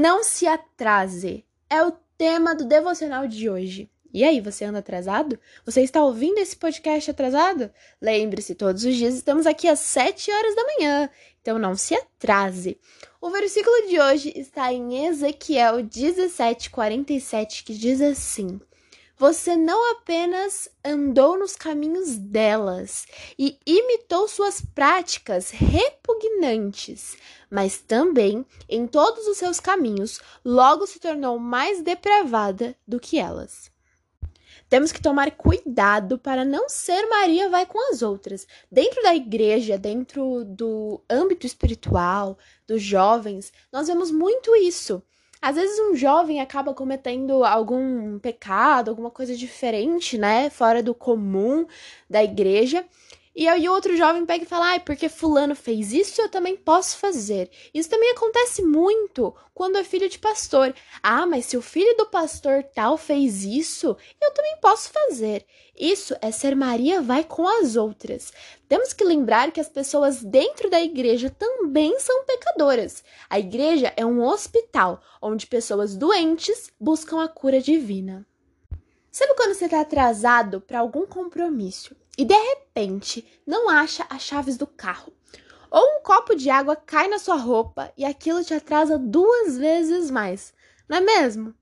Não se atrase. É o tema do devocional de hoje. E aí, você anda atrasado? Você está ouvindo esse podcast atrasado? Lembre-se, todos os dias estamos aqui às 7 horas da manhã, então não se atrase. O versículo de hoje está em Ezequiel 17:47, que diz assim: Você não apenas andou nos caminhos delas e imitou suas práticas repugnantes, mas também em todos os seus caminhos logo se tornou mais depravada do que elas. Temos que tomar cuidado para não ser Maria vai com as outras. Dentro da igreja, dentro do âmbito espiritual, dos jovens, nós vemos muito isso. Às vezes um jovem acaba cometendo algum pecado, alguma coisa diferente, né, fora do comum da igreja, e aí outro jovem pega e fala: ai, porque fulano fez isso, eu também posso fazer. Isso também acontece muito quando é filho de pastor. Ah, mas se o filho do pastor tal fez isso, eu também posso fazer. Isso é ser Maria vai com as outras. Temos que lembrar que as pessoas dentro da igreja também são pecadoras. A igreja é um hospital onde pessoas doentes buscam a cura divina. Sabe quando você está atrasado para algum compromisso e de repente não acha as chaves do carro? Ou um copo de água cai na sua roupa e aquilo te atrasa duas vezes mais, não é mesmo?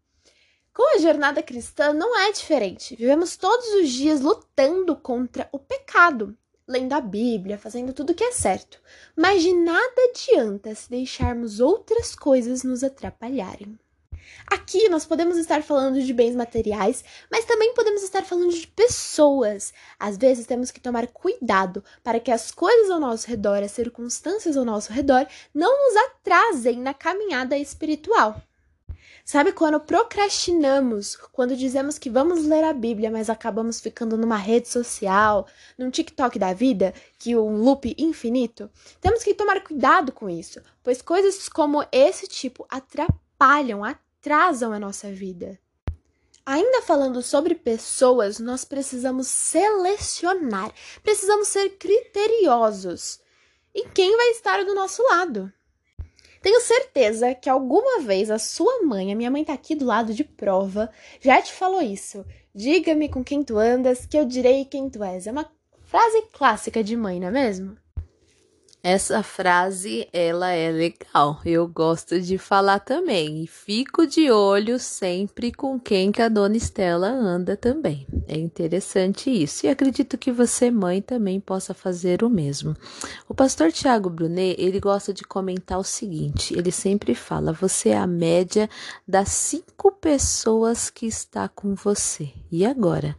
Com a jornada cristã não é diferente. Vivemos todos os dias lutando contra o pecado, lendo a Bíblia, fazendo tudo o que é certo. Mas de nada adianta se deixarmos outras coisas nos atrapalharem. Aqui nós podemos estar falando de bens materiais, mas também podemos estar falando de pessoas. Às vezes temos que tomar cuidado para que as coisas ao nosso redor, as circunstâncias ao nosso redor, não nos atrasem na caminhada espiritual. Sabe quando procrastinamos, quando dizemos que vamos ler a Bíblia, mas acabamos ficando numa rede social, num TikTok da vida, que é um loop infinito? Temos que tomar cuidado com isso, pois coisas como esse tipo atrapalham, atrapalham atrasam a nossa vida. Ainda falando sobre pessoas, nós precisamos selecionar, precisamos ser criteriosos em quem vai estar do nosso lado. Tenho certeza que alguma vez a sua mãe, a minha mãe tá aqui do lado de prova, já te falou isso. Diga-me com quem tu andas, que eu direi quem tu és. É uma frase clássica de mãe, não é mesmo? Essa frase, ela é legal. Eu gosto de falar também. E fico de olho sempre com quem que a dona Estela anda também. É interessante isso. E acredito que você, mãe, também possa fazer o mesmo. O pastor Tiago Brunet, ele gosta de comentar o seguinte. Ele sempre fala, você é a média das cinco pessoas que está com você. E agora?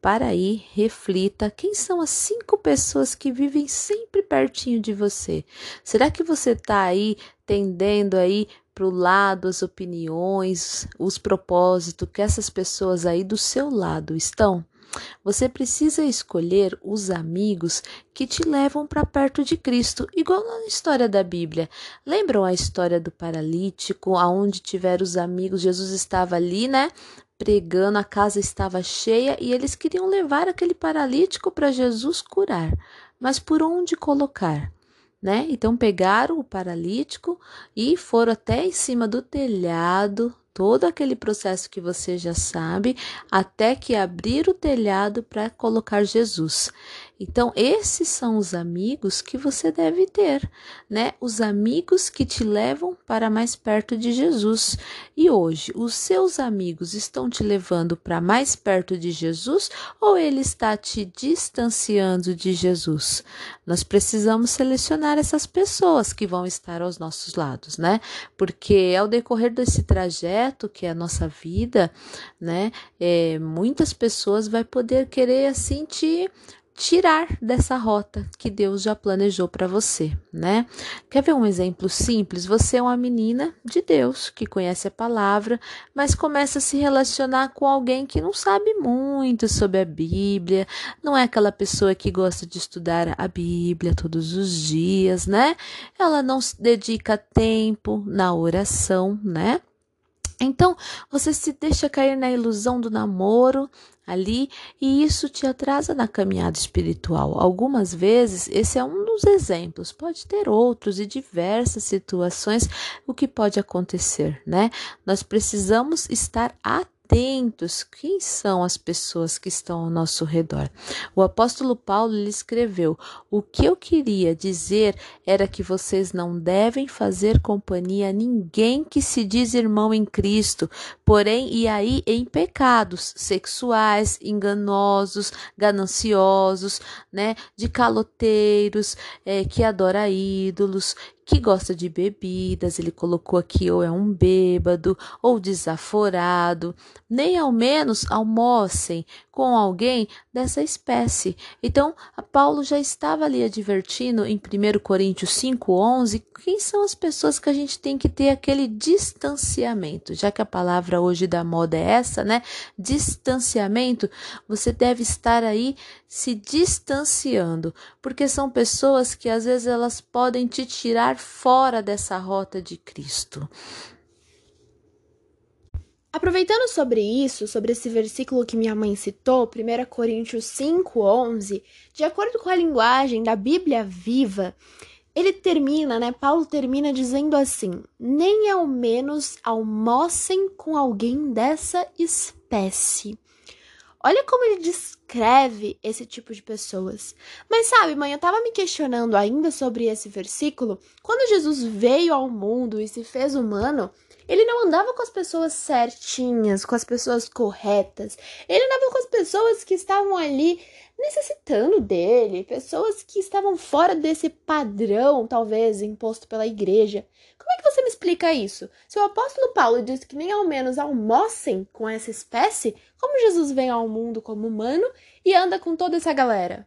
Para aí, reflita quem são as cinco pessoas que vivem sempre pertinho de você. Será que você está aí tendendo aí para o lado as opiniões, os propósitos que essas pessoas aí do seu lado estão? Você precisa escolher os amigos que te levam para perto de Cristo, igual na história da Bíblia. Lembram a história do paralítico, aonde tiveram os amigos, Jesus estava ali, né? Pregando, a casa estava cheia e eles queriam levar aquele paralítico para Jesus curar. Mas por onde colocar? Né? Então pegaram o paralítico e foram até em cima do telhado, todo aquele processo que você já sabe, até que abrir o telhado para colocar Jesus. Então, esses são os amigos que você deve ter, né? Os amigos que te levam para mais perto de Jesus. E hoje, os seus amigos estão te levando para mais perto de Jesus ou ele está te distanciando de Jesus? Nós precisamos selecionar essas pessoas que vão estar aos nossos lados, né? Porque ao decorrer desse trajeto que é a nossa vida, né? É, muitas pessoas vai poder querer assim te tirar dessa rota que Deus já planejou para você, né? Quer ver um exemplo simples? Você é uma menina de Deus que conhece a palavra, mas começa a se relacionar com alguém que não sabe muito sobre a Bíblia, não é aquela pessoa que gosta de estudar a Bíblia todos os dias, né? Ela não se dedica tempo na oração, né? Então, você se deixa cair na ilusão do namoro, ali e isso te atrasa na caminhada espiritual. Algumas vezes esse é um alguns exemplos, pode ter outros e diversas situações o que pode acontecer, né? Nós precisamos estar atentos atentos quem são as pessoas que estão ao nosso redor. O apóstolo Paulo lhe escreveu: O que eu queria dizer era que vocês não devem fazer companhia a ninguém que se diz irmão em Cristo, porém e aí em pecados sexuais, enganosos, gananciosos, né, de caloteiros, é, que adora ídolos, que gosta de bebidas, ele colocou aqui ou é um bêbado ou desaforado, nem ao menos almocem com alguém dessa espécie. Então, Paulo já estava ali advertindo em 1 Coríntios 5:11 quem são as pessoas que a gente tem que ter aquele distanciamento. Já que a palavra hoje da moda é essa, né? Distanciamento, você deve estar aí se distanciando, porque são pessoas que às vezes elas podem te tirar fora dessa rota de Cristo. Aproveitando sobre isso, sobre esse versículo que minha mãe citou, 1 Coríntios 5:11, de acordo com a linguagem da Bíblia Viva, ele termina, né? Paulo termina dizendo assim: "Nem ao menos almocem com alguém dessa espécie". Olha como ele descreve esse tipo de pessoas. Mas sabe, mãe, eu tava me questionando ainda sobre esse versículo. Quando Jesus veio ao mundo e se fez humano, ele não andava com as pessoas certinhas, com as pessoas corretas. Ele andava com as pessoas que estavam ali necessitando dele, pessoas que estavam fora desse padrão, talvez, imposto pela igreja. Como é que você me explica isso? Se o apóstolo Paulo disse que nem ao menos almocem com essa espécie, como Jesus vem ao mundo como humano e anda com toda essa galera?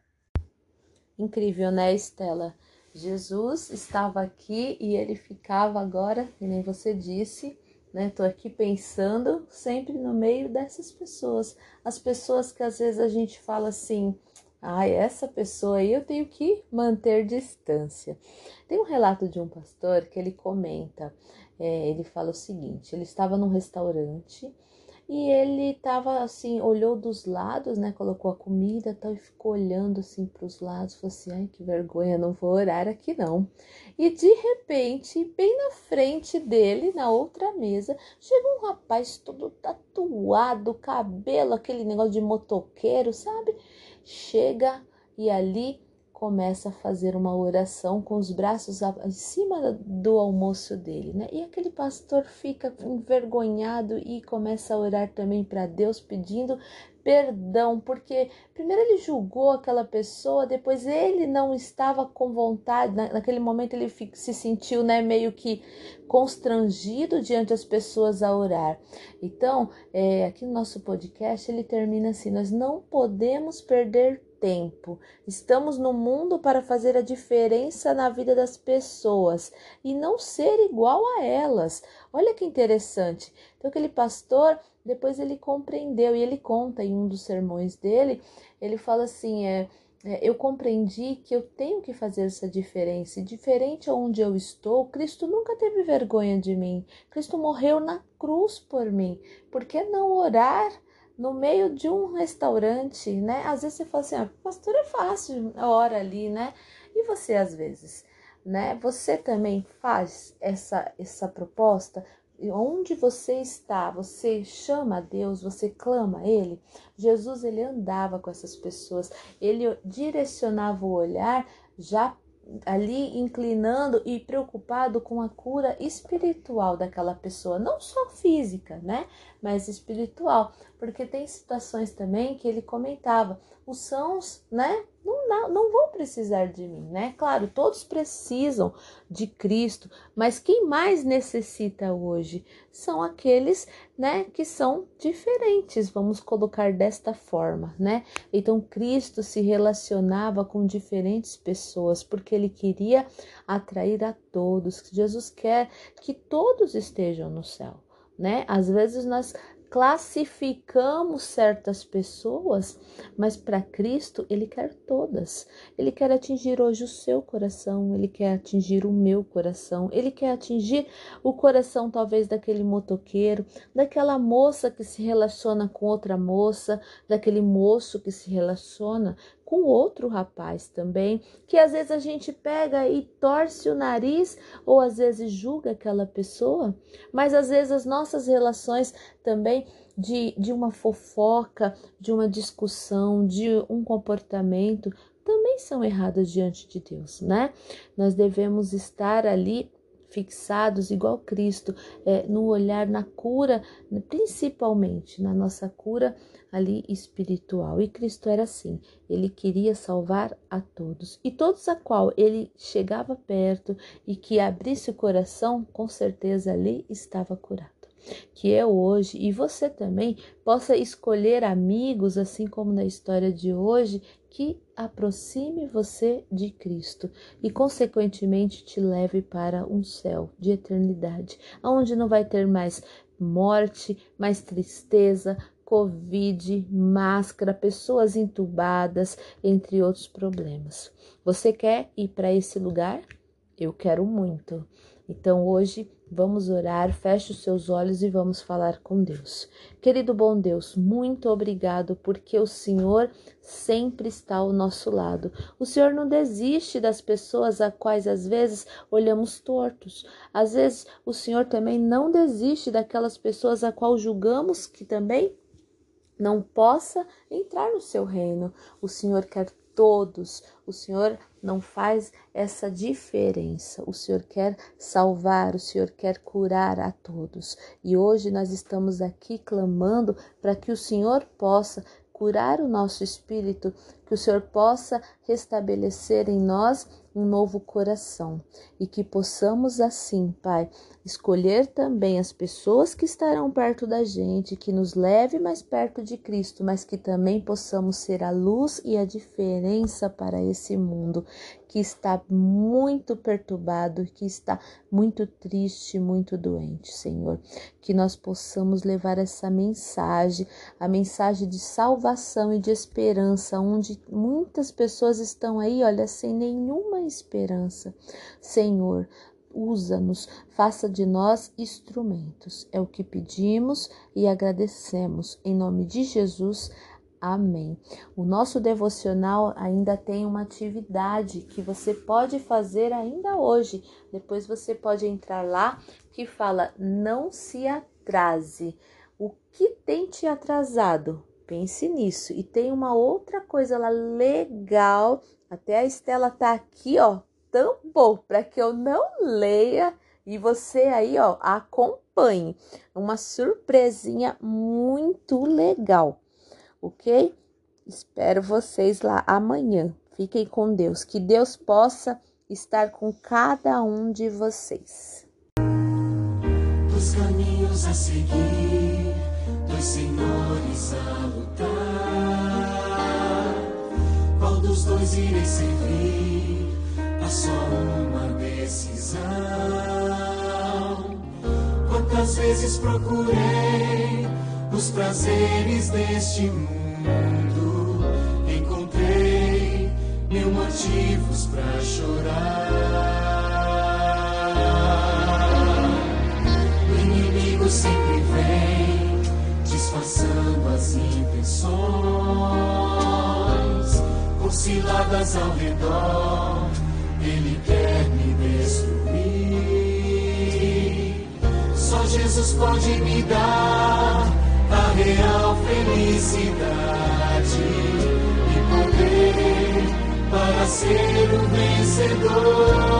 Incrível, né, Estela? Jesus estava aqui e ele ficava agora, que nem você disse, né? Tô aqui pensando sempre no meio dessas pessoas, as pessoas que às vezes a gente fala assim, ah, essa pessoa aí eu tenho que manter distância. Tem um relato de um pastor que ele comenta, é, ele fala o seguinte: ele estava num restaurante e ele tava assim, olhou dos lados, né? Colocou a comida tal, e ficou olhando assim para os lados. Falou assim: ai, que vergonha, não vou orar aqui não. E de repente, bem na frente dele, na outra mesa, chega um rapaz todo tatuado, cabelo, aquele negócio de motoqueiro, sabe? Chega e ali começa a fazer uma oração com os braços em cima do almoço dele, né? E aquele pastor fica envergonhado e começa a orar também para Deus pedindo perdão, porque primeiro ele julgou aquela pessoa, depois ele não estava com vontade, naquele momento ele se sentiu, né, meio que constrangido diante das pessoas a orar. Então, é, aqui no nosso podcast ele termina assim: nós não podemos perder tempo. Estamos no mundo para fazer a diferença na vida das pessoas e não ser igual a elas. Olha que interessante. Então, aquele pastor, depois ele compreendeu e ele conta em um dos sermões dele, ele fala assim: é, é eu compreendi que eu tenho que fazer essa diferença. E diferente aonde eu estou, Cristo nunca teve vergonha de mim. Cristo morreu na cruz por mim. Por que não orar? No meio de um restaurante, né? Às vezes você fala assim, ah, pastor é fácil, hora ali, né? E você às vezes, né? Você também faz essa essa proposta? Onde você está, você chama a Deus, você clama a Ele. Jesus ele andava com essas pessoas, ele direcionava o olhar já ali inclinando e preocupado com a cura espiritual daquela pessoa, não só física, né, mas espiritual, porque tem situações também que ele comentava, os sãos, né, não, não vão precisar de mim, né? Claro, todos precisam de Cristo, mas quem mais necessita hoje são aqueles, né, que são diferentes, vamos colocar desta forma, né? Então Cristo se relacionava com diferentes pessoas porque ele queria atrair a todos. Jesus quer que todos estejam no céu, né? Às vezes nós classificamos certas pessoas, mas para Cristo ele quer todas. Ele quer atingir hoje o seu coração, ele quer atingir o meu coração, ele quer atingir o coração talvez daquele motoqueiro, daquela moça que se relaciona com outra moça, daquele moço que se relaciona com outro rapaz também, que às vezes a gente pega e torce o nariz ou às vezes julga aquela pessoa, mas às vezes as nossas relações também de, de uma fofoca, de uma discussão, de um comportamento também são erradas diante de Deus, né? Nós devemos estar ali fixados igual Cristo, é, no olhar na cura, principalmente na nossa cura ali espiritual. E Cristo era assim, ele queria salvar a todos. E todos a qual ele chegava perto e que abrisse o coração, com certeza ali estava curado que eu hoje e você também possa escolher amigos, assim como na história de hoje, que aproxime você de Cristo e, consequentemente, te leve para um céu de eternidade, onde não vai ter mais morte, mais tristeza, Covid, máscara, pessoas entubadas, entre outros problemas. Você quer ir para esse lugar? Eu quero muito. Então hoje vamos orar, feche os seus olhos e vamos falar com Deus. Querido bom Deus, muito obrigado porque o Senhor sempre está ao nosso lado. O Senhor não desiste das pessoas a quais às vezes olhamos tortos. Às vezes o Senhor também não desiste daquelas pessoas a qual julgamos que também não possa entrar no seu reino. O Senhor quer todos. O Senhor não faz essa diferença. O Senhor quer salvar, o Senhor quer curar a todos. E hoje nós estamos aqui clamando para que o Senhor possa curar o nosso espírito, que o Senhor possa restabelecer em nós um novo coração e que possamos assim, Pai, escolher também as pessoas que estarão perto da gente, que nos leve mais perto de Cristo, mas que também possamos ser a luz e a diferença para esse mundo que está muito perturbado, que está muito triste, muito doente, Senhor. Que nós possamos levar essa mensagem, a mensagem de salvação e de esperança, onde muitas pessoas estão aí, olha, sem nenhuma esperança. Senhor, usa-nos, faça de nós instrumentos. É o que pedimos e agradecemos. Em nome de Jesus. Amém. O nosso devocional ainda tem uma atividade que você pode fazer ainda hoje. Depois você pode entrar lá que fala: não se atrase. O que tem te atrasado? Pense nisso. E tem uma outra coisa lá legal. Até a Estela tá aqui, ó, tampou para que eu não leia e você aí, ó, acompanhe. Uma surpresinha muito legal ok? Espero vocês lá amanhã. Fiquem com Deus. Que Deus possa estar com cada um de vocês. Dos caminhos a seguir, dos senhores a lutar. Dois irei servir? Há só uma decisão. Quantas vezes procurei os prazeres deste mundo. Encontrei mil motivos para chorar. O inimigo sempre vem disfarçando as intenções, ciladas ao redor. Ele quer me destruir. Só Jesus pode me dar a real felicidade e poder para ser o vencedor.